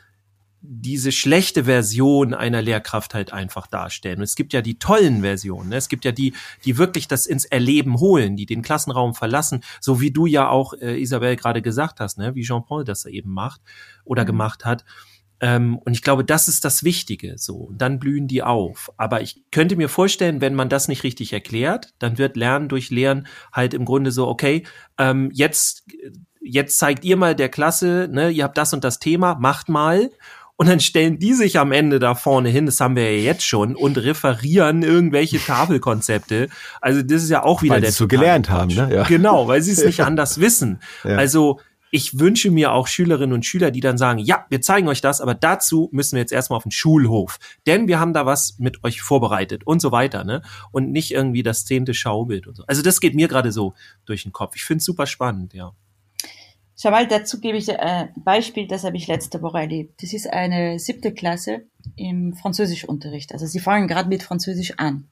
diese schlechte Version einer Lehrkraft halt einfach darstellen. Und es gibt ja die tollen Versionen. Ne? Es gibt ja die, die wirklich das ins Erleben holen, die den Klassenraum verlassen, so wie du ja auch, äh, Isabel, gerade gesagt hast, ne? wie Jean-Paul das eben macht oder mhm. gemacht hat. Ähm, und ich glaube, das ist das Wichtige. So, und dann blühen die auf. Aber ich könnte mir vorstellen, wenn man das nicht richtig erklärt, dann wird Lernen durch Lehren halt im Grunde so, okay, ähm, jetzt, jetzt zeigt ihr mal der Klasse, ne, ihr habt das und das Thema, macht mal. Und dann stellen die sich am Ende da vorne hin, das haben wir ja jetzt schon, und referieren irgendwelche Tafelkonzepte. Also das ist ja auch wieder weil der so gelernt haben, ne? Ja. Genau, weil sie es (laughs) nicht anders wissen. Ja. Also ich wünsche mir auch Schülerinnen und Schüler, die dann sagen, ja, wir zeigen euch das, aber dazu müssen wir jetzt erstmal auf den Schulhof, denn wir haben da was mit euch vorbereitet und so weiter, ne? Und nicht irgendwie das zehnte Schaubild und so. Also das geht mir gerade so durch den Kopf. Ich finde es super spannend, ja. Schau mal, dazu gebe ich ein Beispiel, das habe ich letzte Woche erlebt. Das ist eine siebte Klasse im Französischunterricht. Also sie fangen gerade mit Französisch an.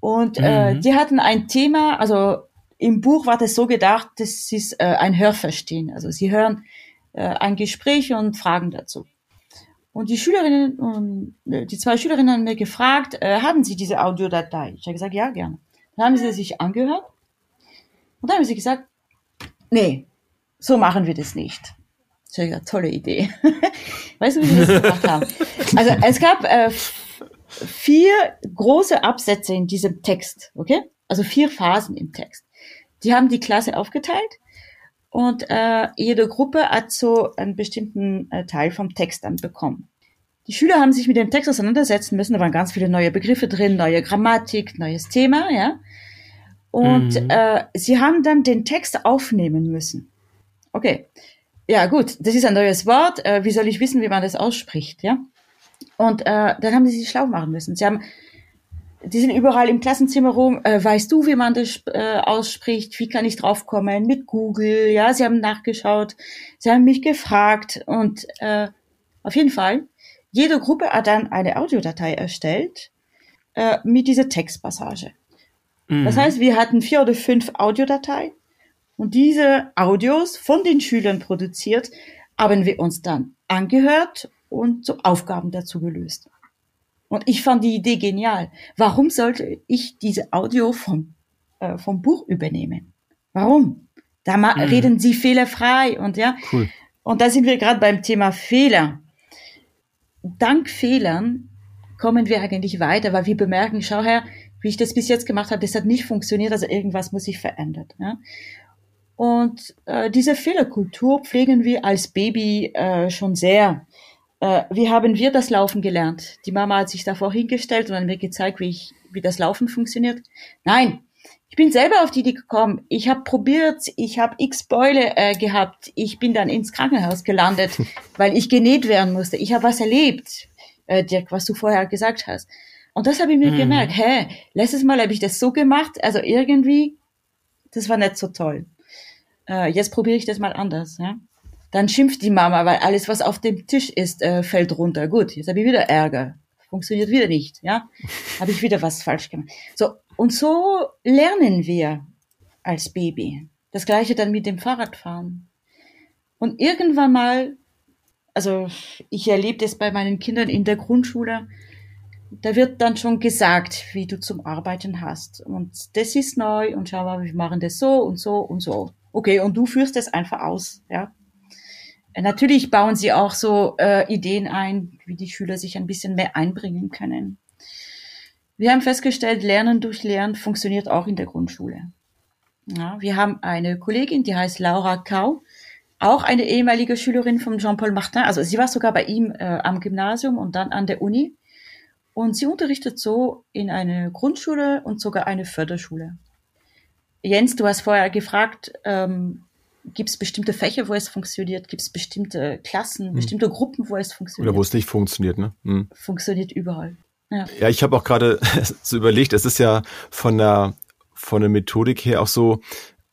Und äh, mhm. äh, die hatten ein Thema, also im Buch war das so gedacht, das ist äh, ein Hörverstehen. Also sie hören äh, ein Gespräch und fragen dazu. Und die Schülerinnen und äh, die zwei Schülerinnen haben mir gefragt, äh, haben Sie diese Audiodatei? Ich habe gesagt, ja, gerne. Dann haben sie sich angehört und dann haben sie gesagt, nee, so machen wir das nicht. Ich habe gesagt, tolle Idee. (laughs) weißt du, wie wir das gemacht haben? Also es gab äh, vier große Absätze in diesem Text, okay? Also vier Phasen im Text. Die haben die Klasse aufgeteilt und äh, jede Gruppe hat so einen bestimmten äh, Teil vom Text dann bekommen. Die Schüler haben sich mit dem Text auseinandersetzen müssen, da waren ganz viele neue Begriffe drin, neue Grammatik, neues Thema, ja. Und mhm. äh, sie haben dann den Text aufnehmen müssen. Okay, ja gut, das ist ein neues Wort. Äh, wie soll ich wissen, wie man das ausspricht, ja? Und äh, dann haben sie sich schlau machen müssen. Sie haben die sind überall im Klassenzimmer rum. Äh, weißt du, wie man das äh, ausspricht? Wie kann ich draufkommen? Mit Google, ja, sie haben nachgeschaut, sie haben mich gefragt und äh, auf jeden Fall, jede Gruppe hat dann eine Audiodatei erstellt äh, mit dieser Textpassage. Mhm. Das heißt, wir hatten vier oder fünf Audiodateien und diese Audios von den Schülern produziert, haben wir uns dann angehört und so Aufgaben dazu gelöst. Und ich fand die Idee genial. Warum sollte ich diese Audio vom, äh, vom Buch übernehmen? Warum? Da mhm. reden sie fehlerfrei und ja. Cool. Und da sind wir gerade beim Thema Fehler. Dank Fehlern kommen wir eigentlich weiter, weil wir bemerken, schau her, wie ich das bis jetzt gemacht habe, das hat nicht funktioniert, also irgendwas muss sich verändern. Ja? Und äh, diese Fehlerkultur pflegen wir als Baby äh, schon sehr. Äh, wie haben wir das Laufen gelernt? Die Mama hat sich davor hingestellt und hat mir gezeigt, wie ich, wie das Laufen funktioniert. Nein, ich bin selber auf die Idee gekommen. Ich habe probiert, ich habe x Beule äh, gehabt. Ich bin dann ins Krankenhaus gelandet, (laughs) weil ich genäht werden musste. Ich habe was erlebt, äh, Dirk, was du vorher gesagt hast. Und das habe ich mir mhm. gemerkt. Hä, letztes Mal habe ich das so gemacht, also irgendwie, das war nicht so toll. Äh, jetzt probiere ich das mal anders. Ja? Dann schimpft die Mama, weil alles, was auf dem Tisch ist, äh, fällt runter. Gut, jetzt habe ich wieder Ärger. Funktioniert wieder nicht, ja? (laughs) Habe ich wieder was falsch gemacht. So, und so lernen wir als Baby. Das gleiche dann mit dem Fahrradfahren. Und irgendwann mal, also ich erlebe das bei meinen Kindern in der Grundschule, da wird dann schon gesagt, wie du zum Arbeiten hast. Und das ist neu und schau mal, wir machen das so und so und so. Okay, und du führst das einfach aus, ja. Natürlich bauen sie auch so äh, Ideen ein, wie die Schüler sich ein bisschen mehr einbringen können. Wir haben festgestellt, Lernen durch Lernen funktioniert auch in der Grundschule. Ja, wir haben eine Kollegin, die heißt Laura Kau, auch eine ehemalige Schülerin von Jean-Paul Martin. Also sie war sogar bei ihm äh, am Gymnasium und dann an der Uni. Und sie unterrichtet so in eine Grundschule und sogar eine Förderschule. Jens, du hast vorher gefragt, ähm, gibt es bestimmte Fächer, wo es funktioniert, gibt es bestimmte Klassen, hm. bestimmte Gruppen, wo es funktioniert. Oder wo es nicht funktioniert, ne? Hm. Funktioniert überall. Ja, ja ich habe auch gerade (laughs) so überlegt, es ist ja von der von der Methodik her auch so,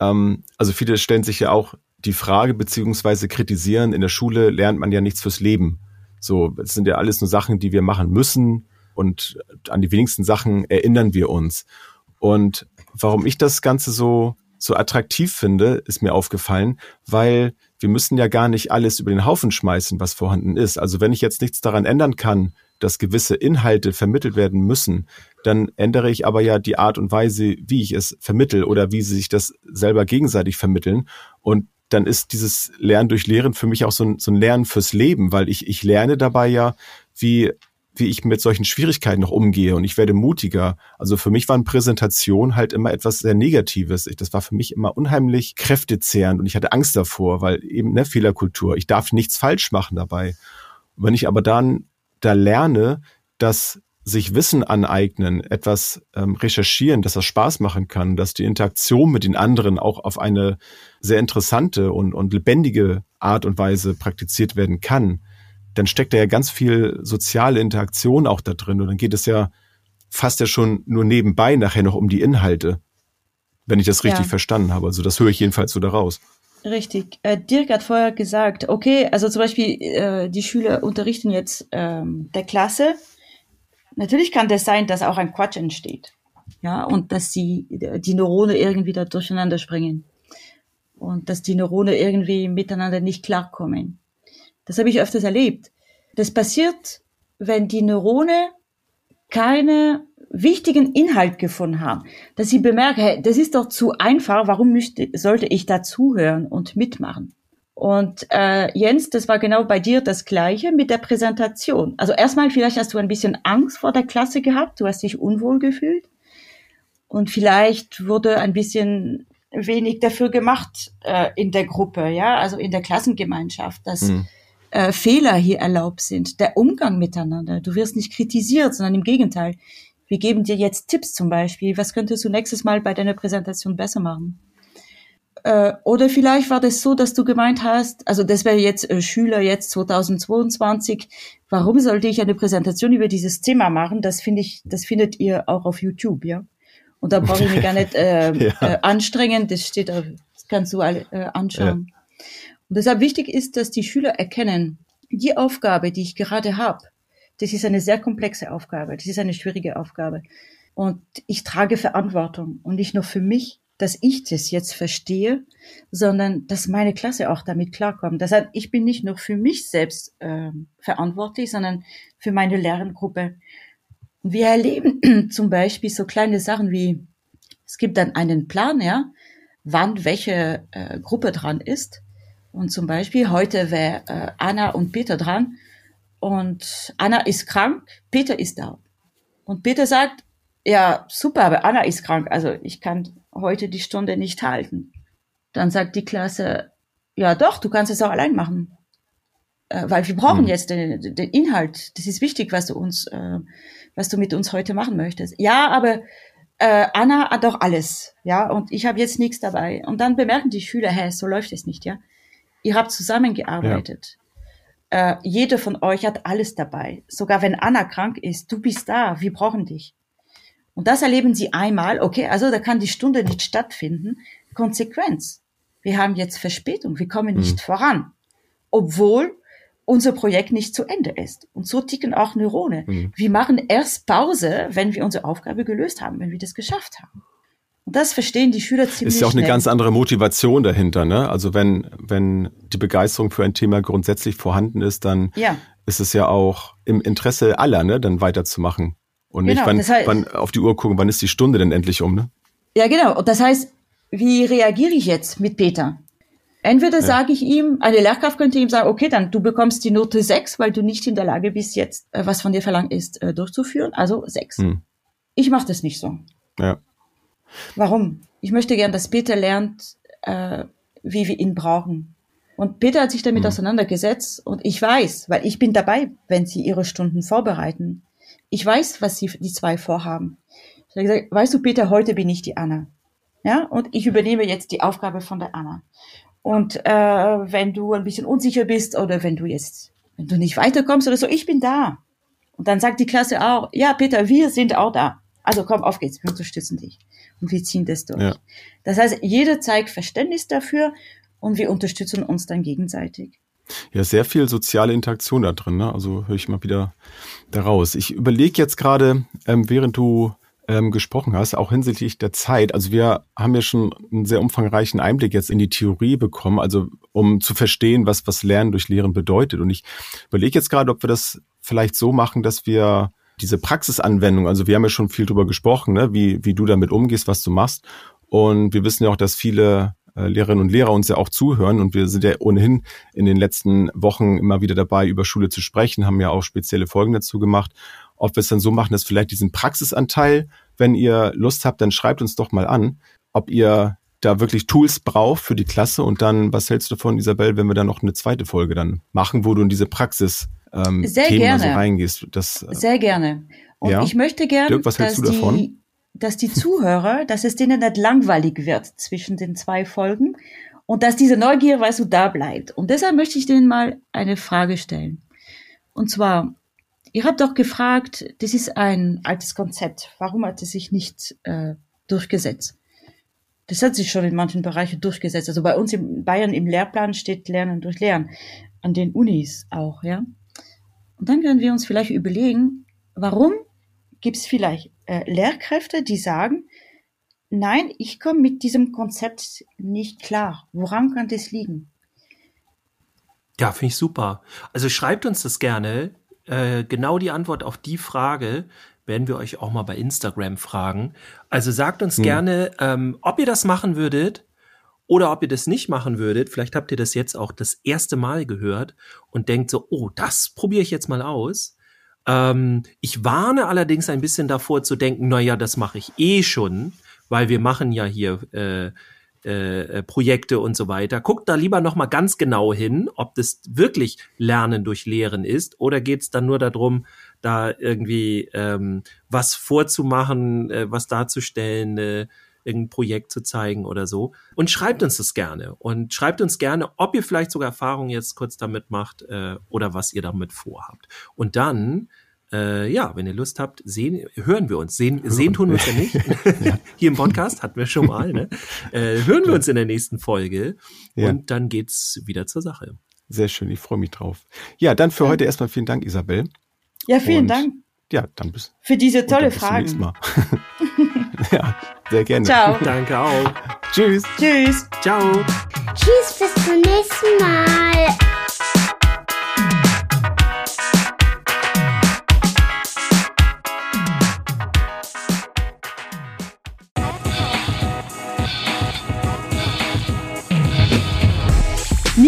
ähm, also viele stellen sich ja auch die Frage beziehungsweise kritisieren, in der Schule lernt man ja nichts fürs Leben. So, es sind ja alles nur Sachen, die wir machen müssen und an die wenigsten Sachen erinnern wir uns. Und warum ich das Ganze so so attraktiv finde, ist mir aufgefallen, weil wir müssen ja gar nicht alles über den Haufen schmeißen, was vorhanden ist. Also wenn ich jetzt nichts daran ändern kann, dass gewisse Inhalte vermittelt werden müssen, dann ändere ich aber ja die Art und Weise, wie ich es vermittel oder wie sie sich das selber gegenseitig vermitteln. Und dann ist dieses Lernen durch Lehren für mich auch so ein, so ein Lernen fürs Leben, weil ich, ich lerne dabei ja, wie wie ich mit solchen Schwierigkeiten noch umgehe und ich werde mutiger. Also für mich waren Präsentation halt immer etwas sehr Negatives. Das war für mich immer unheimlich kräftezehrend und ich hatte Angst davor, weil eben ne Fehlerkultur. Ich darf nichts falsch machen dabei. Und wenn ich aber dann da lerne, dass sich Wissen aneignen, etwas ähm, recherchieren, dass das Spaß machen kann, dass die Interaktion mit den anderen auch auf eine sehr interessante und, und lebendige Art und Weise praktiziert werden kann, dann steckt da ja ganz viel soziale Interaktion auch da drin und dann geht es ja fast ja schon nur nebenbei nachher noch um die Inhalte, wenn ich das richtig ja. verstanden habe. Also das höre ich jedenfalls so daraus. Richtig. Äh, Dirk hat vorher gesagt, okay, also zum Beispiel äh, die Schüler unterrichten jetzt ähm, der Klasse. Natürlich kann das sein, dass auch ein Quatsch entsteht. Ja, und dass die, die Neurone irgendwie da durcheinander springen. Und dass die Neurone irgendwie miteinander nicht klarkommen. Das habe ich öfters erlebt. Das passiert, wenn die Neurone keine wichtigen Inhalt gefunden haben, dass sie bemerken, hey, das ist doch zu einfach, warum müsste, sollte ich da zuhören und mitmachen? Und äh, Jens, das war genau bei dir das Gleiche mit der Präsentation. Also erstmal, vielleicht hast du ein bisschen Angst vor der Klasse gehabt, du hast dich unwohl gefühlt und vielleicht wurde ein bisschen wenig dafür gemacht äh, in der Gruppe, ja, also in der Klassengemeinschaft, dass mhm äh, Fehler hier erlaubt sind, der Umgang miteinander. Du wirst nicht kritisiert, sondern im Gegenteil. Wir geben dir jetzt Tipps zum Beispiel. Was könntest du nächstes Mal bei deiner Präsentation besser machen? Äh, oder vielleicht war das so, dass du gemeint hast, also das wäre jetzt äh, Schüler jetzt 2022, warum sollte ich eine Präsentation über dieses Thema machen? Das finde ich, das findet ihr auch auf YouTube, ja. Und da brauche ich mich gar nicht äh, (laughs) ja. äh, anstrengen, das steht, das kannst du alle äh, anschauen. Ja. Und deshalb wichtig ist, dass die Schüler erkennen, die Aufgabe, die ich gerade habe, das ist eine sehr komplexe Aufgabe, das ist eine schwierige Aufgabe. Und ich trage Verantwortung und nicht nur für mich, dass ich das jetzt verstehe, sondern dass meine Klasse auch damit klarkommt. Das heißt, ich bin nicht nur für mich selbst äh, verantwortlich, sondern für meine Lerngruppe. Wir erleben (clears throat) zum Beispiel so kleine Sachen wie, es gibt dann einen Plan, ja, wann welche äh, Gruppe dran ist. Und zum Beispiel heute wäre äh, Anna und Peter dran. Und Anna ist krank, Peter ist da. Und Peter sagt, ja, super, aber Anna ist krank, also ich kann heute die Stunde nicht halten. Dann sagt die Klasse, ja doch, du kannst es auch allein machen. Äh, weil wir brauchen hm. jetzt den, den Inhalt. Das ist wichtig, was du uns, äh, was du mit uns heute machen möchtest. Ja, aber äh, Anna hat doch alles, ja, und ich habe jetzt nichts dabei. Und dann bemerken die Schüler, hä, so läuft es nicht, ja. Ihr habt zusammengearbeitet. Ja. Äh, jeder von euch hat alles dabei. Sogar wenn Anna krank ist, du bist da, wir brauchen dich. Und das erleben sie einmal, okay, also da kann die Stunde nicht stattfinden. Konsequenz. Wir haben jetzt Verspätung, wir kommen nicht mhm. voran. Obwohl unser Projekt nicht zu Ende ist. Und so ticken auch Neurone. Mhm. Wir machen erst Pause, wenn wir unsere Aufgabe gelöst haben, wenn wir das geschafft haben. Das verstehen die Schüler ziemlich Ist ja auch schnell. eine ganz andere Motivation dahinter, ne? Also wenn, wenn die Begeisterung für ein Thema grundsätzlich vorhanden ist, dann ja. ist es ja auch im Interesse aller, ne, dann weiterzumachen. Und genau, nicht, wann, das heißt, wann auf die Uhr gucken, wann ist die Stunde denn endlich um, ne? Ja, genau. Und das heißt, wie reagiere ich jetzt mit Peter? Entweder ja. sage ich ihm, eine Lehrkraft könnte ihm sagen, okay, dann du bekommst die Note 6, weil du nicht in der Lage bist, jetzt, äh, was von dir verlangt ist, äh, durchzuführen. Also 6. Hm. Ich mache das nicht so. Ja. Warum? Ich möchte gern, dass Peter lernt, äh, wie wir ihn brauchen. Und Peter hat sich damit mhm. auseinandergesetzt und ich weiß, weil ich bin dabei, wenn sie ihre Stunden vorbereiten. Ich weiß, was sie die zwei vorhaben. Ich habe gesagt, weißt du, Peter, heute bin ich die Anna. Ja, und ich übernehme jetzt die Aufgabe von der Anna. Und äh, wenn du ein bisschen unsicher bist oder wenn du jetzt, wenn du nicht weiterkommst oder so, ich bin da. Und dann sagt die Klasse auch, ja, Peter, wir sind auch da. Also komm, auf geht's, wir unterstützen dich und wir ziehen das durch. Ja. Das heißt, jeder zeigt Verständnis dafür und wir unterstützen uns dann gegenseitig. Ja, sehr viel soziale Interaktion da drin. Ne? Also höre ich mal wieder daraus. Ich überlege jetzt gerade, ähm, während du ähm, gesprochen hast, auch hinsichtlich der Zeit. Also wir haben ja schon einen sehr umfangreichen Einblick jetzt in die Theorie bekommen, also um zu verstehen, was, was Lernen durch Lehren bedeutet. Und ich überlege jetzt gerade, ob wir das vielleicht so machen, dass wir diese Praxisanwendung, also wir haben ja schon viel drüber gesprochen, ne, wie, wie du damit umgehst, was du machst. Und wir wissen ja auch, dass viele äh, Lehrerinnen und Lehrer uns ja auch zuhören und wir sind ja ohnehin in den letzten Wochen immer wieder dabei, über Schule zu sprechen, haben ja auch spezielle Folgen dazu gemacht. Ob wir es dann so machen, dass vielleicht diesen Praxisanteil, wenn ihr Lust habt, dann schreibt uns doch mal an, ob ihr da wirklich Tools braucht für die Klasse und dann, was hältst du davon, Isabel, wenn wir dann noch eine zweite Folge dann machen, wo du in diese Praxis ähm, Sehr Themen gerne. so reingehst. Das, äh, Sehr gerne. Und Ja. ich möchte gerne, Dirk, was hältst dass, du davon? die, dass die Zuhörer, (laughs) dass es denen nicht langweilig wird zwischen den zwei Folgen und dass diese Neugier, weißt du, da bleibt. Und deshalb möchte ich denen mal eine Frage stellen. Und zwar, ihr habt doch gefragt, das ist ein altes Konzept. Warum hat es sich nicht äh, durchgesetzt? Das hat sich schon in manchen Bereichen durchgesetzt. Also bei uns in Bayern im Lehrplan steht Lernen durch Lernen. An den Unis auch, ja. Und dann können wir uns vielleicht überlegen, warum gibt es vielleicht äh, Lehrkräfte, die sagen, nein, ich komme mit diesem Konzept nicht klar. Woran kann das liegen? Ja, finde ich super. Also schreibt uns das gerne. Äh, genau die Antwort auf die Frage werden wir euch auch mal bei Instagram fragen. Also sagt uns gerne, ähm, ob ihr das machen würdet oder ob ihr das nicht machen würdet. Vielleicht habt ihr das jetzt auch das erste Mal gehört und denkt so, oh, das probiere ich jetzt mal aus. Ähm, ich warne allerdings ein bisschen davor zu denken, na ja, das mache ich eh schon, weil wir machen ja hier äh, äh, Projekte und so weiter. Guckt da lieber noch mal ganz genau hin, ob das wirklich Lernen durch Lehren ist oder geht es dann nur darum, da irgendwie ähm, was vorzumachen, äh, was darzustellen, äh, irgendein Projekt zu zeigen oder so. Und schreibt uns das gerne. Und schreibt uns gerne, ob ihr vielleicht sogar Erfahrungen jetzt kurz damit macht äh, oder was ihr damit vorhabt. Und dann, äh, ja, wenn ihr Lust habt, sehen, hören wir uns. Sehen, sehen tun wir uns ja nicht. (laughs) Hier im Podcast hatten wir schon mal. Ne? (laughs) Äh, hören wir uns in der nächsten Folge. Ja. Und dann geht's wieder zur Sache. sehr schön, ich freue mich drauf. Ja, dann für heute erstmal vielen Dank, Isabel. Ja, vielen Und- Dank Ja, dann bis, für diese tolle bis zum nächsten. Mal. (laughs) ja, sehr gerne. Ciao. (laughs) Danke auch. Tschüss. Tschüss. Ciao. Tschüss, bis zum nächsten Mal.